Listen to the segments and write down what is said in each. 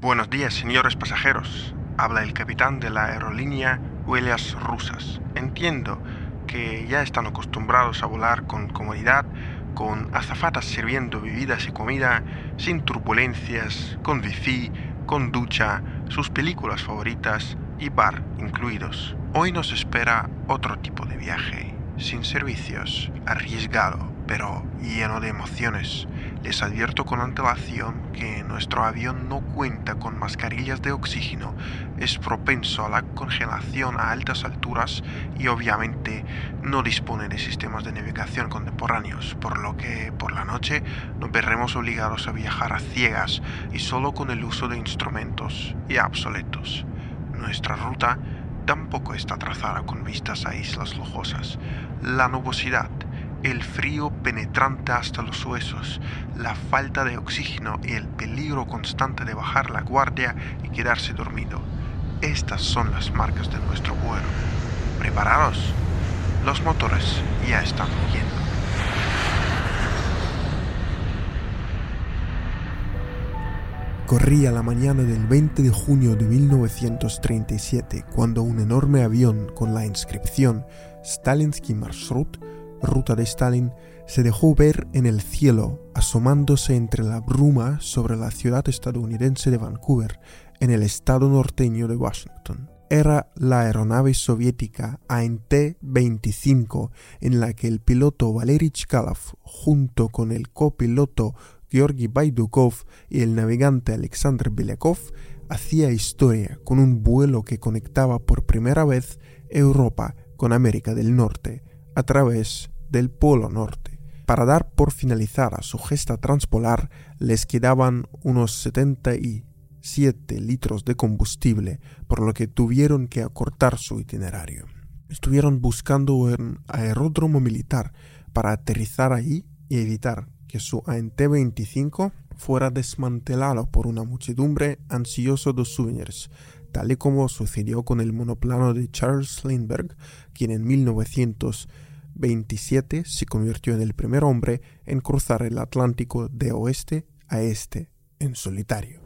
Buenos días, señores pasajeros. Habla el capitán de la aerolínea Huellas Rusas. Entiendo que ya están acostumbrados a volar con comodidad, con azafatas sirviendo bebidas y comida, sin turbulencias, con wifi, con ducha, sus películas favoritas y bar incluidos. Hoy nos espera otro tipo de viaje, sin servicios, arriesgado, pero lleno de emociones. Les advierto con antelación que nuestro avión no cuenta con mascarillas de oxígeno, es propenso a la congelación a altas alturas y obviamente no dispone de sistemas de navegación contemporáneos, por lo que por la noche nos veremos obligados a viajar a ciegas y solo con el uso de instrumentos ya obsoletos. Nuestra ruta tampoco está trazada con vistas a islas lujosas. La nubosidad, el frío penetrante hasta los huesos, la falta de oxígeno y el peligro constante de bajar la guardia y quedarse dormido. Estas son las marcas de nuestro vuelo. ¿Preparados? Los motores ya están huyendo. Corría la mañana del 20 de junio de 1937 cuando un enorme avión con la inscripción Stalinsky Marshruth, ruta de Stalin, se dejó ver en el cielo, asomándose entre la bruma sobre la ciudad estadounidense de Vancouver, en el estado norteño de Washington. Era la aeronave soviética ANT-25 en la que el piloto Valery Chkalov, junto con el copiloto Georgi Baidukov y el navegante Alexander Belyakov hacía historia con un vuelo que conectaba por primera vez Europa con América del Norte a través del Polo Norte. Para dar por finalizada su gesta transpolar les quedaban unos 77 litros de combustible, por lo que tuvieron que acortar su itinerario. Estuvieron buscando un aeródromo militar para aterrizar allí y evitar que su ANT-25 fuera desmantelado por una muchedumbre ansiosa de souvenirs, tal y como sucedió con el monoplano de Charles Lindbergh, quien en 1927 se convirtió en el primer hombre en cruzar el Atlántico de oeste a este en solitario.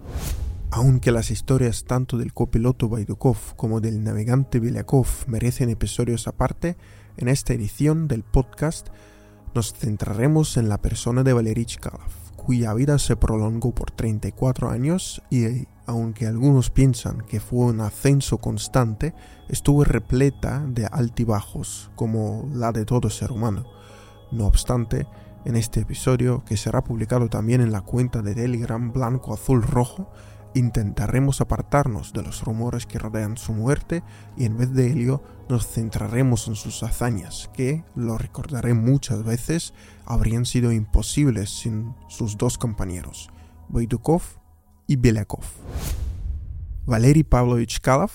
Aunque las historias tanto del copiloto Baidukov como del navegante Belyakov merecen episodios aparte, en esta edición del podcast nos centraremos en la persona de Valery Chkalov, cuya vida se prolongó por 34 años y, aunque algunos piensan que fue un ascenso constante, estuvo repleta de altibajos, como la de todo ser humano. No obstante, en este episodio, que será publicado también en la cuenta de Telegram Blanco Azul Rojo, intentaremos apartarnos de los rumores que rodean su muerte y en vez de ello nos centraremos en sus hazañas, que, lo recordaré muchas veces, habrían sido imposibles sin sus dos compañeros, Boydukov y Belyakov. Valery Pavlovich Kalov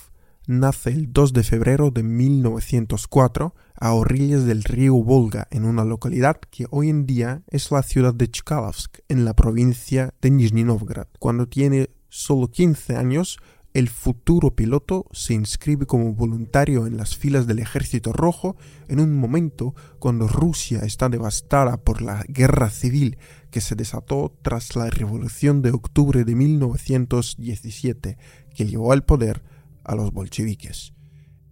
nace el 2 de febrero de 1904 a orillas del río Volga en una localidad que hoy en día es la ciudad de Chkalovsk en la provincia de Nizhny Novgorod. Cuando tiene solo 15 años, el futuro piloto se inscribe como voluntario en las filas del Ejército Rojo en un momento cuando Rusia está devastada por la guerra civil que se desató tras la Revolución de Octubre de 1917, que llevó al poder a los bolcheviques.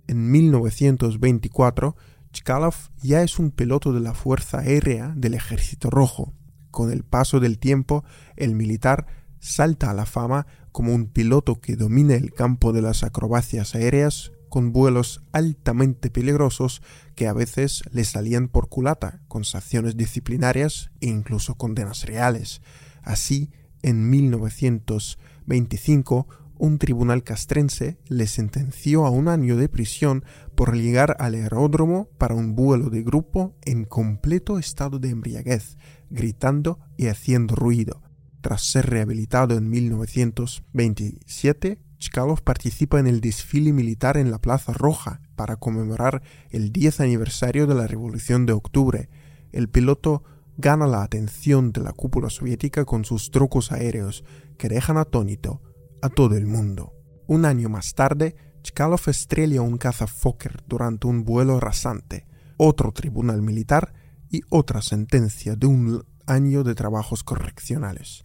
En 1924, Chkalov ya es un piloto de la Fuerza Aérea del Ejército Rojo. Con el paso del tiempo, el militar salta a la fama como un piloto que domina el campo de las acrobacias aéreas con vuelos altamente peligrosos que a veces le salían por culata, con sanciones disciplinarias e incluso condenas reales. Así, en 1925, un tribunal castrense le sentenció a un año de prisión por llegar al aeródromo para un vuelo de grupo en completo estado de embriaguez, gritando y haciendo ruido. Tras ser rehabilitado en 1927, Chkalov participa en el desfile militar en la Plaza Roja para conmemorar el 10 aniversario de la Revolución de Octubre. El piloto gana la atención de la cúpula soviética con sus trucos aéreos que dejan atónito a todo el mundo. Un año más tarde, Chkalov estrella un caza Fokker durante un vuelo rasante, otro tribunal militar y otra sentencia de un año de trabajos correccionales.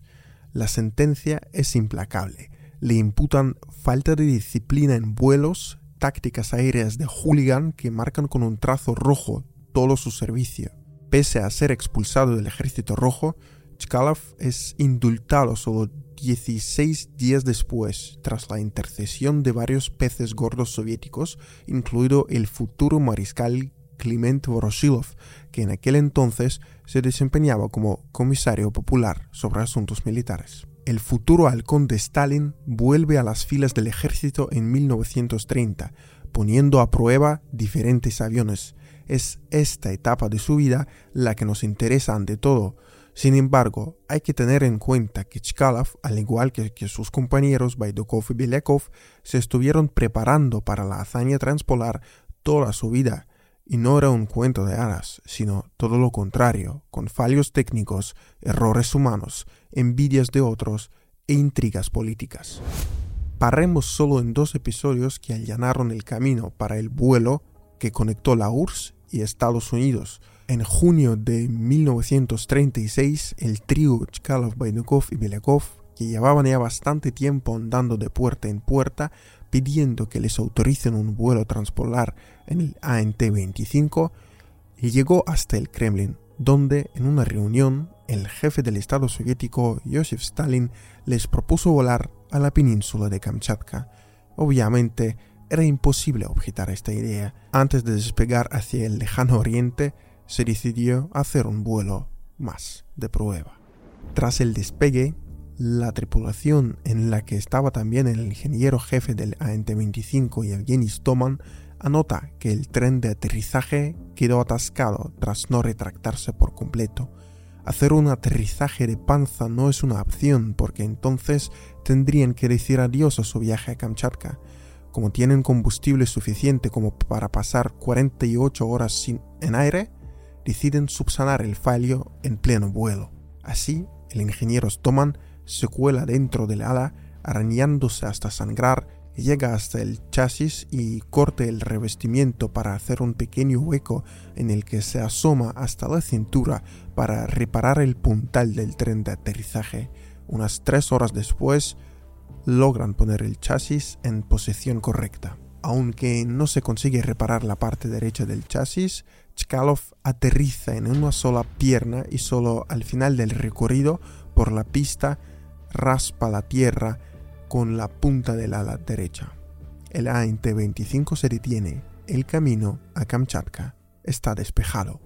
La sentencia es implacable. Le imputan falta de disciplina en vuelos, tácticas aéreas de hooligan que marcan con un trazo rojo todo su servicio. Pese a ser expulsado del ejército rojo, Chkalov es indultado solo 16 días después, tras la intercesión de varios peces gordos soviéticos, incluido el futuro mariscal Kliment Voroshilov, que en aquel entonces se desempeñaba como comisario popular sobre asuntos militares. El futuro halcón de Stalin vuelve a las filas del ejército en 1930, poniendo a prueba diferentes aviones. Es esta etapa de su vida la que nos interesa ante todo, sin embargo, hay que tener en cuenta que Chkalov, al igual que, sus compañeros Baidukov y Belekov, se estuvieron preparando para la hazaña transpolar toda su vida, y no era un cuento de hadas, sino todo lo contrario, con fallos técnicos, errores humanos, envidias de otros e intrigas políticas. Paremos solo en dos episodios que allanaron el camino para el vuelo que conectó la URSS y Estados Unidos, en junio de 1936, el trío Chkalov, Bainukov y Belakov, que llevaban ya bastante tiempo andando de puerta en puerta pidiendo que les autoricen un vuelo transpolar en el ANT-25, llegó hasta el Kremlin, donde en una reunión el jefe del Estado soviético Joseph Stalin les propuso volar a la península de Kamchatka. Obviamente era imposible objetar esta idea. Antes de despegar hacia el lejano oriente, se decidió hacer un vuelo más de prueba. Tras el despegue, la tripulación en la que estaba también el ingeniero jefe del ANT-25 Yevgeny Stoman anota que el tren de aterrizaje quedó atascado tras no retractarse por completo. Hacer un aterrizaje de panza no es una opción porque entonces tendrían que decir adiós a su viaje a Kamchatka. Como tienen combustible suficiente como para pasar 48 horas sin, en aire, deciden subsanar el fallo en pleno vuelo. Así, el ingeniero Stoman se cuela dentro del ala, arañándose hasta sangrar, llega hasta el chasis y corta el revestimiento para hacer un pequeño hueco en el que se asoma hasta la cintura para reparar el puntal del tren de aterrizaje. Unas tres horas después, logran poner el chasis en posición correcta. Aunque no se consigue reparar la parte derecha del chasis, Chkalov aterriza en una sola pierna y solo al final del recorrido por la pista raspa la tierra con la punta del ala derecha. El ANT-25 se detiene. El camino a Kamchatka está despejado.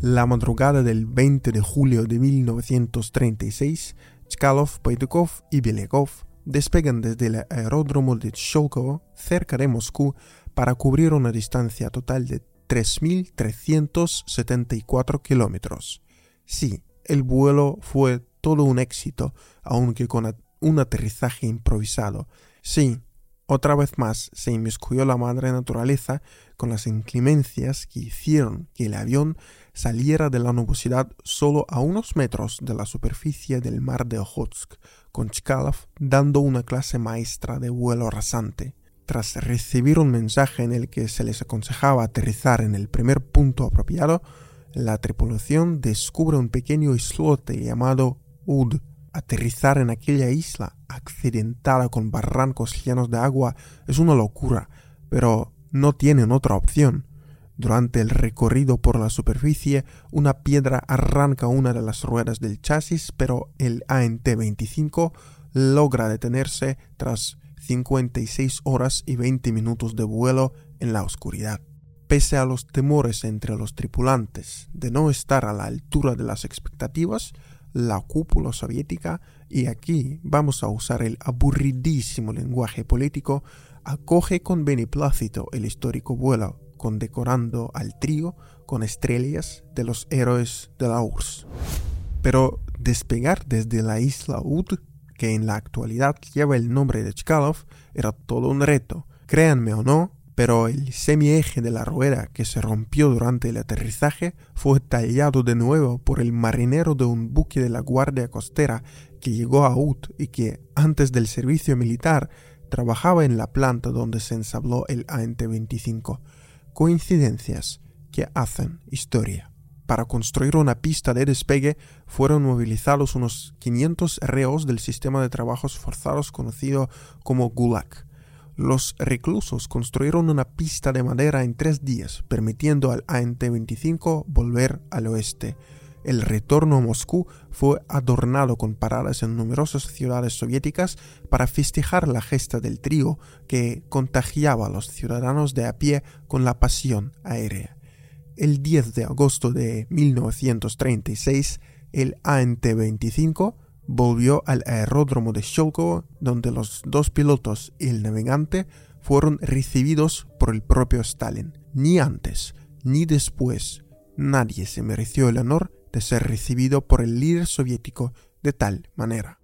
La madrugada del 20 de julio de 1936, Chkalov, Paitukov y Belegov despegan desde el aeródromo de Sholkovo, cerca de Moscú, para cubrir una distancia total de 3.374 kilómetros. Sí, el vuelo fue todo un éxito, aunque con un aterrizaje improvisado. Sí, otra vez más se inmiscuyó la madre naturaleza con las inclemencias que hicieron que el avión saliera de la nubosidad solo a unos metros de la superficie del mar de Ojotsk, con Chkalov dando una clase maestra de vuelo rasante. Tras recibir un mensaje en el que se les aconsejaba aterrizar en el primer punto apropiado, la tripulación descubre un pequeño islote llamado Ud. Aterrizar en aquella isla accidentada con barrancos llenos de agua es una locura, pero no tienen otra opción. Durante el recorrido por la superficie, una piedra arranca una de las ruedas del chasis, pero el ANT-25 logra detenerse tras 56 horas y 20 minutos de vuelo en la oscuridad. Pese a los temores entre los tripulantes de no estar a la altura de las expectativas, la cúpula soviética, y aquí vamos a usar el aburridísimo lenguaje político, acoge con beneplácito el histórico vuelo, condecorando al trío con estrellas de los héroes de la URSS. Pero despegar desde la isla Ud que en la actualidad lleva el nombre de Chkalov, era todo un reto. Créanme o no, pero el semieje de la rueda que se rompió durante el aterrizaje fue tallado de nuevo por el marinero de un buque de la Guardia Costera que llegó a Ut y que, antes del servicio militar, trabajaba en la planta donde se ensabló el ANT-25. Coincidencias que hacen historia. para construir una pista de despegue fueron movilizados unos 500 reos del sistema de trabajos forzados conocido como Gulag. Los reclusos construyeron una pista de madera en tres días, permitiendo al ANT-25 volver al oeste. El retorno a Moscú fue adornado con paradas en numerosas ciudades soviéticas para festejar la gesta del trío que contagiaba a los ciudadanos de a pie con la pasión aérea. El 10 de agosto de 1936, el ANT-25 volvió al aeródromo de Sholkovo, donde los dos pilotos y el navegante fueron recibidos por el propio Stalin. Ni antes ni después nadie se mereció el honor de ser recibido por el líder soviético de tal manera.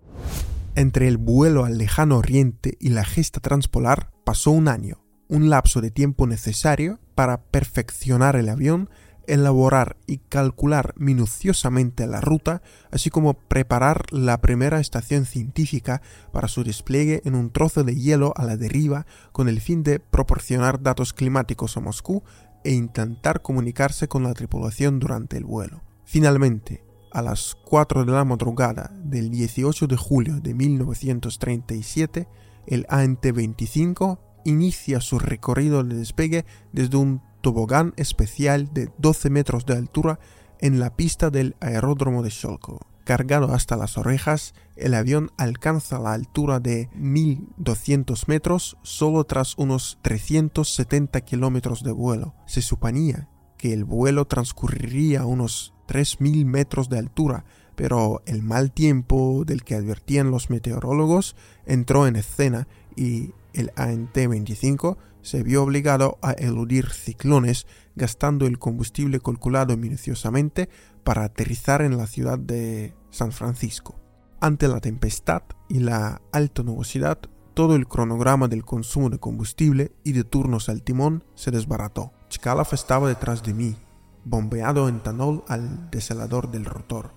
Entre el vuelo al lejano oriente y la gesta transpolar pasó un año, un lapso de tiempo necesario para perfeccionar el avión elaborar y calcular minuciosamente la ruta, así como preparar la primera estación científica para su despliegue en un trozo de hielo a la deriva con el fin de proporcionar datos climáticos a Moscú e intentar comunicarse con la tripulación durante el vuelo. Finalmente, a las 4 de la madrugada del 18 de julio de 1937, el ANT-25 inicia su recorrido de despegue desde un tobogán especial de 12 metros de altura en la pista del aeródromo de Sholko. Cargado hasta las orejas, el avión alcanza la altura de 1.200 metros solo tras unos 370 kilómetros de vuelo. Se suponía que el vuelo transcurriría unos 3.000 metros de altura, pero el mal tiempo del que advertían los meteorólogos entró en escena y el ANT-25 se vio obligado a eludir ciclones gastando el combustible calculado minuciosamente para aterrizar en la ciudad de San Francisco. Ante la tempestad y la alta nubosidad, todo el cronograma del consumo de combustible y de turnos al timón se desbarató. Chkalov estaba detrás de mí, bombeado en tanol al deselador del rotor.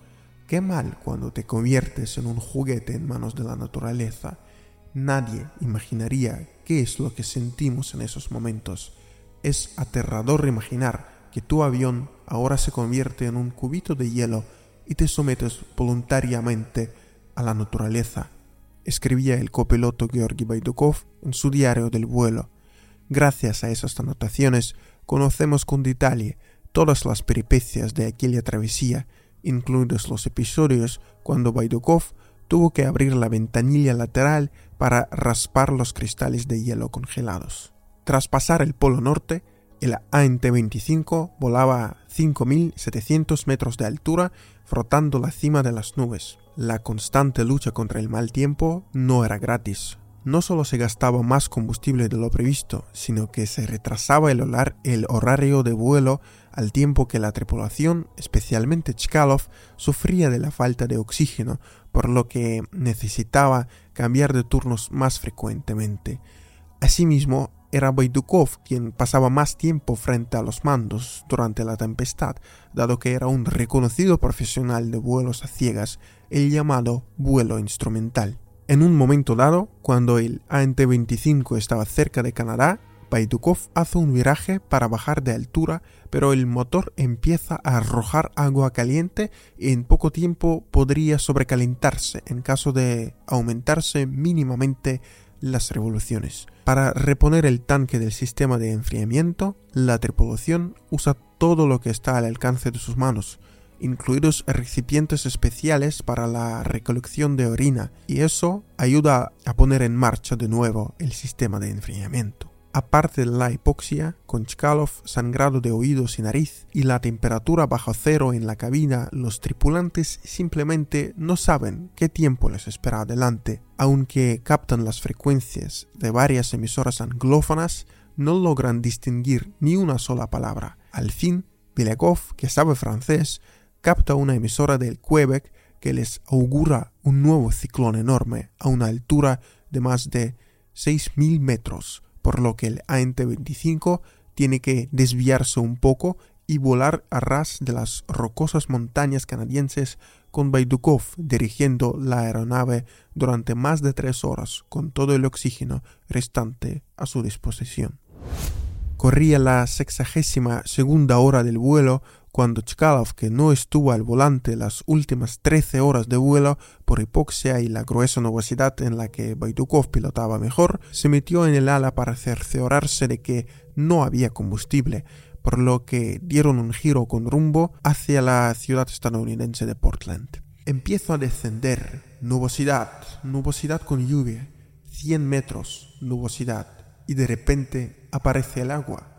Qué mal cuando te conviertes en un juguete en manos de la naturaleza Nadie imaginaría qué es lo que sentimos en esos momentos. Es aterrador imaginar que tu avión ahora se convierte en un cubito de hielo y te sometes voluntariamente a la naturaleza, escribía el copiloto Georgi Baidukov en su diario del vuelo. Gracias a esas anotaciones conocemos con detalle todas las peripecias de aquella travesía, incluidos los episodios cuando Baidukov tuvo que abrir la ventanilla lateral para raspar los cristales de hielo congelados. Tras pasar el Polo Norte, el ANT-25 volaba a 5.700 metros de altura frotando la cima de las nubes. La constante lucha contra el mal tiempo no era gratis. No solo se gastaba más combustible de lo previsto, sino que se retrasaba el, el horario de vuelo al tiempo que la tripulación, especialmente Chkalov, sufría de la falta de oxígeno, por lo que necesitaba cambiar de turnos más frecuentemente. Asimismo, era Baidukov quien pasaba más tiempo frente a los mandos durante la tempestad, dado que era un reconocido profesional de vuelos a ciegas, el llamado vuelo instrumental. En un momento dado, cuando el ANT-25 estaba cerca de Canadá, Baidukov hace un viraje para bajar de altura, pero el motor empieza a arrojar agua caliente y en poco tiempo podría sobrecalentarse en caso de aumentarse mínimamente las revoluciones. Para reponer el tanque del sistema de enfriamiento, la tripulación usa todo lo que está al alcance de sus manos, incluidos recipientes especiales para la recolección de orina, y eso ayuda a poner en marcha de nuevo el sistema de enfriamiento. Aparte de la hipoxia, con Chkalov, sangrado de oídos y nariz y la temperatura bajo cero en la cabina, los tripulantes simplemente no saben qué tiempo les espera adelante. Aunque captan las frecuencias de varias emisoras anglófonas, no logran distinguir ni una sola palabra. Al fin, Bilegov, que sabe francés, capta una emisora del Quebec que les augura un nuevo ciclón enorme a una altura de más de 6.000 metros por lo que el ANT-25 tiene que desviarse un poco y volar a ras de las rocosas montañas canadienses con Baidukov dirigiendo la aeronave durante más de tres horas con todo el oxígeno restante a su disposición. Corría la sexagésima segunda hora del vuelo cuando Chkalov, que no estuvo al volante las últimas 13 horas de vuelo por hipoxia y la gruesa nubosidad en la que Baidukov pilotaba mejor, se metió en el ala para cerciorarse de que no había combustible, por lo que dieron un giro con rumbo hacia la ciudad estadounidense de Portland. Empiezo a descender, nubosidad, nubosidad con lluvia, 100 metros, nubosidad, y de repente aparece el agua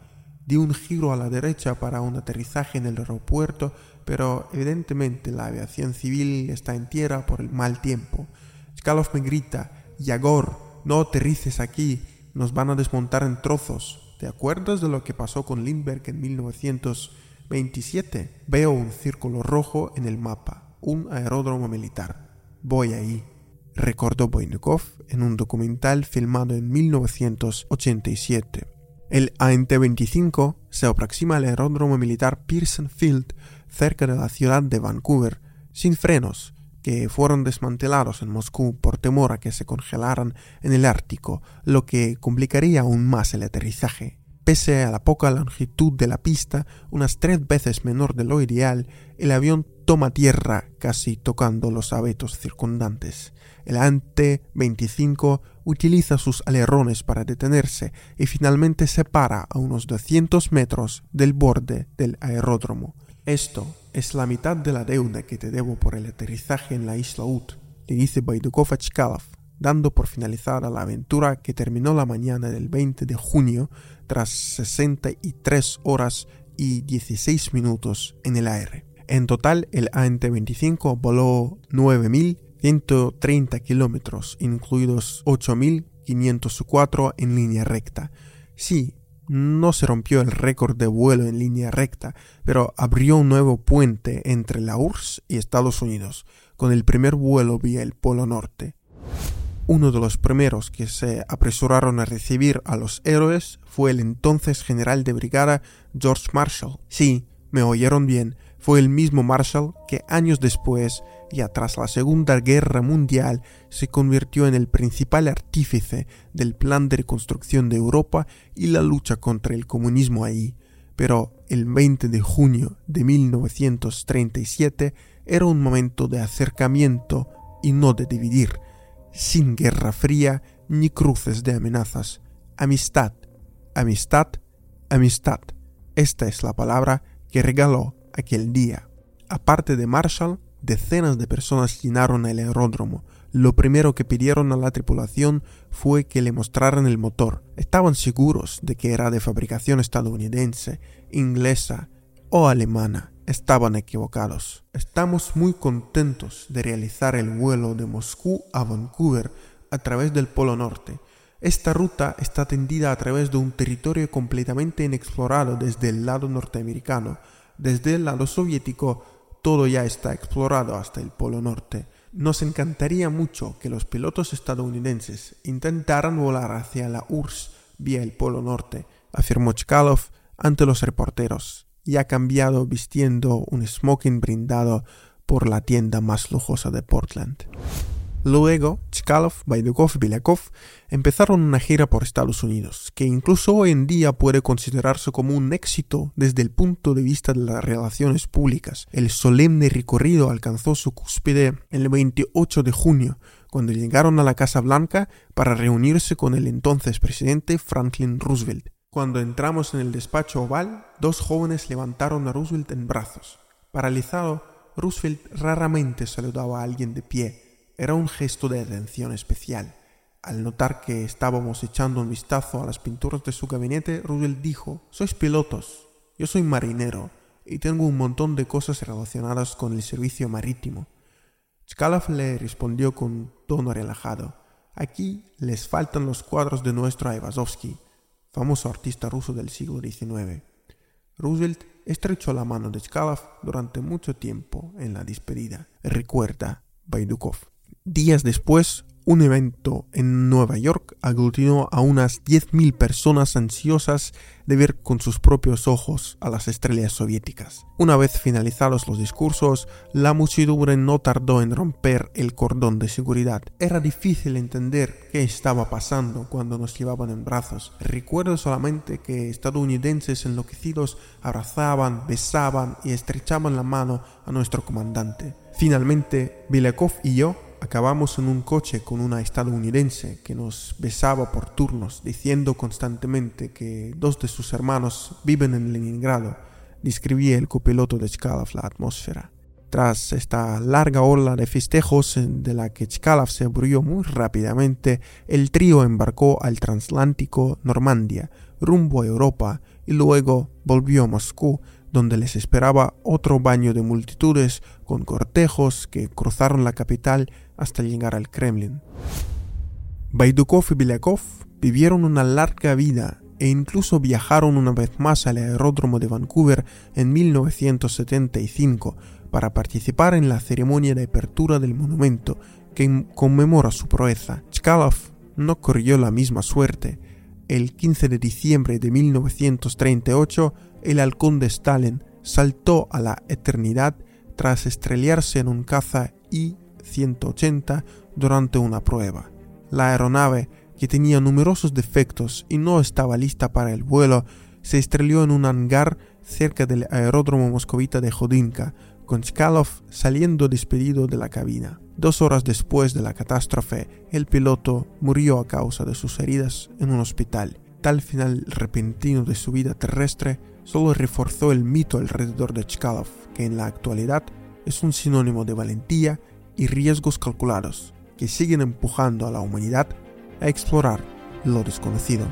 Di un giro a la derecha para un aterrizaje en el aeropuerto, pero evidentemente la aviación civil está en tierra por el mal tiempo. Skalov me grita, Yagor, no aterrices aquí, nos van a desmontar en trozos. ¿Te acuerdas de lo que pasó con Lindbergh en 1927? Veo un círculo rojo en el mapa, un aeródromo militar. Voy ahí recordó Boynikov en un documental filmado en 1987. El ANT-25 se aproxima al aeródromo militar Pearson Field cerca de la ciudad de Vancouver, sin frenos, que fueron desmantelados en Moscú por temor a que se congelaran en el Ártico, lo que complicaría aún más el aterrizaje. Pese a la poca longitud de la pista, unas tres veces menor de lo ideal, el avión toma tierra casi tocando los abetos circundantes. El ANT-25 utiliza sus alerones para detenerse y finalmente se para a unos 200 metros del borde del aeródromo. Esto es la mitad de la deuda que te debo por el aterrizaje en la isla Ut, le dice Baidukov a Chkalov, dando por finalizada la aventura que terminó la mañana del 20 de junio tras 63 horas y 16 minutos en el aire. En total, el ANT-25 voló 9.000 130 kilómetros, incluidos 8.504 en línea recta. Sí, no se rompió el récord de vuelo en línea recta, pero abrió un nuevo puente entre la URSS y Estados Unidos, con el primer vuelo vía el Polo Norte. Uno de los primeros que se apresuraron a recibir a los héroes fue el entonces general de brigada George Marshall. Sí, me oyeron bien, fue el mismo Marshall que años después, ya tras la Segunda Guerra Mundial, se convirtió en el principal artífice del plan de reconstrucción de Europa y la lucha contra el comunismo ahí. Pero el 20 de junio de 1937 era un momento de acercamiento y no de dividir, sin guerra fría ni cruces de amenazas. Amistad, amistad, amistad. Esta es la palabra que regaló aquel día. Aparte de Marshall, decenas de personas llenaron el aeródromo. Lo primero que pidieron a la tripulación fue que le mostraran el motor. Estaban seguros de que era de fabricación estadounidense, inglesa o alemana. Estaban equivocados. Estamos muy contentos de realizar el vuelo de Moscú a Vancouver a través del Polo Norte. Esta ruta está tendida a través de un territorio completamente inexplorado desde el lado norteamericano desde el lado soviético todo ya está explorado hasta el Polo Norte. Nos encantaría mucho que los pilotos estadounidenses intentaran volar hacia la URSS vía el Polo Norte, afirmó Chkalov ante los reporteros, y ha cambiado vistiendo un smoking brindado por la tienda más lujosa de Portland. Luego, Chkalov, Baidukov y Bilyakov empezaron una gira por Estados Unidos, que incluso hoy en día puede considerarse como un éxito desde el punto de vista de las relaciones públicas. El solemne recorrido alcanzó su cúspide el 28 de junio, cuando llegaron a la Casa Blanca para reunirse con el entonces presidente Franklin Roosevelt. Cuando entramos en el despacho oval, dos jóvenes levantaron a Roosevelt en brazos. Paralizado, Roosevelt raramente saludaba a alguien de pie, era un gesto de atención especial. Al notar que estábamos echando un vistazo a las pinturas de su gabinete, Roosevelt dijo, Sois pilotos, yo soy marinero y tengo un montón de cosas relacionadas con el servicio marítimo. Chkalov le respondió con tono relajado, Aquí les faltan los cuadros de nuestro Aivazovsky, famoso artista ruso del siglo XIX. Roosevelt estrechó la mano de Chkalov durante mucho tiempo en la despedida. Recuerda, Baidukov. Días después, Un evento en Nueva York aglutinó a unas 10.000 personas ansiosas de ver con sus propios ojos a las estrellas soviéticas. Una vez finalizados los discursos, la muchedumbre no tardó en romper el cordón de seguridad. Era difícil entender qué estaba pasando cuando nos llevaban en brazos. Recuerdo solamente que estadounidenses enloquecidos abrazaban, besaban y estrechaban la mano a nuestro comandante. Finalmente, Bilekov y yo acabamos en un coche con una estadounidense que nos besaba por turnos, diciendo constantemente que dos de sus hermanos viven en Leningrado, describía el copiloto de Chkalov la atmósfera. Tras esta larga ola de festejos de la que Chkalov se aburrió muy rápidamente, el trío embarcó al transatlántico Normandia, rumbo a Europa, y luego volvió a Moscú, donde les esperaba otro baño de multitudes con cortejos que cruzaron la capital hasta llegar al Kremlin. Baidukov y Bilyakov vivieron una larga vida e incluso viajaron una vez más al aeródromo de Vancouver en 1975 para participar en la ceremonia de apertura del monumento que conmemora su proeza. Chkalov no corrió la misma suerte. El 15 de diciembre de 1938, el halcón de Stalin saltó a la eternidad tras estrellarse en un caza y 180 durante una prueba. La aeronave, que tenía numerosos defectos y no estaba lista para el vuelo, se estrelló en un hangar cerca del aeródromo moscovita de Jodinka, con Chkalov saliendo despedido de la cabina. Dos horas después de la catástrofe, el piloto murió a causa de sus heridas en un hospital. Tal final repentino de su vida terrestre solo reforzó el mito alrededor de Chkalov, que en la actualidad es un sinónimo de valentía y riesgos calculados que siguen empujando a la humanidad a explorar lo desconocido.